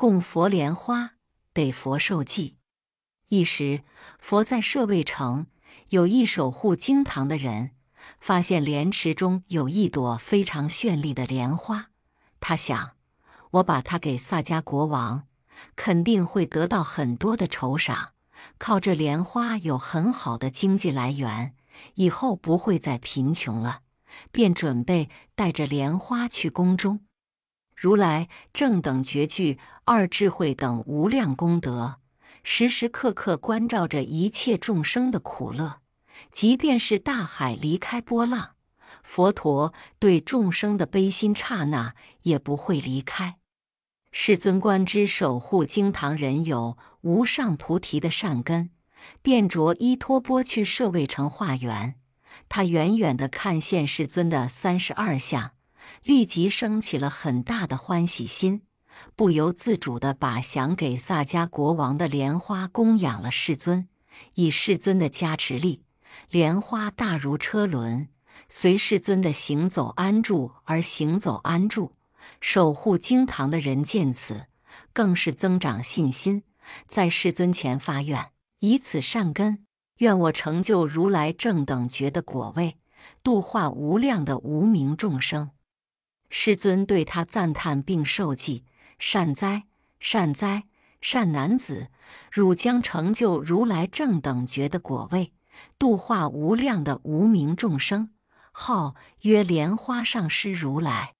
供佛莲花，得佛受记。一时，佛在舍卫城，有一守护经堂的人，发现莲池中有一朵非常绚丽的莲花。他想，我把它给萨迦国王，肯定会得到很多的酬赏。靠这莲花有很好的经济来源，以后不会再贫穷了。便准备带着莲花去宫中。如来正等觉具二智慧等无量功德，时时刻刻关照着一切众生的苦乐。即便是大海离开波浪，佛陀对众生的悲心刹那也不会离开。世尊观之守护经堂人有无上菩提的善根，便着依托钵去舍卫城化缘。他远远的看见世尊的三十二相，立即升起了很大的欢喜心，不由自主的把想给萨迦国王的莲花供养了世尊。以世尊的加持力，莲花大如车轮，随世尊的行走安住而行走安住。守护经堂的人见此，更是增长信心，在世尊前发愿，以此善根。愿我成就如来正等觉的果位，度化无量的无名众生。世尊对他赞叹并受记：善哉，善哉，善男子！汝将成就如来正等觉的果位，度化无量的无名众生。号曰莲花上师如来。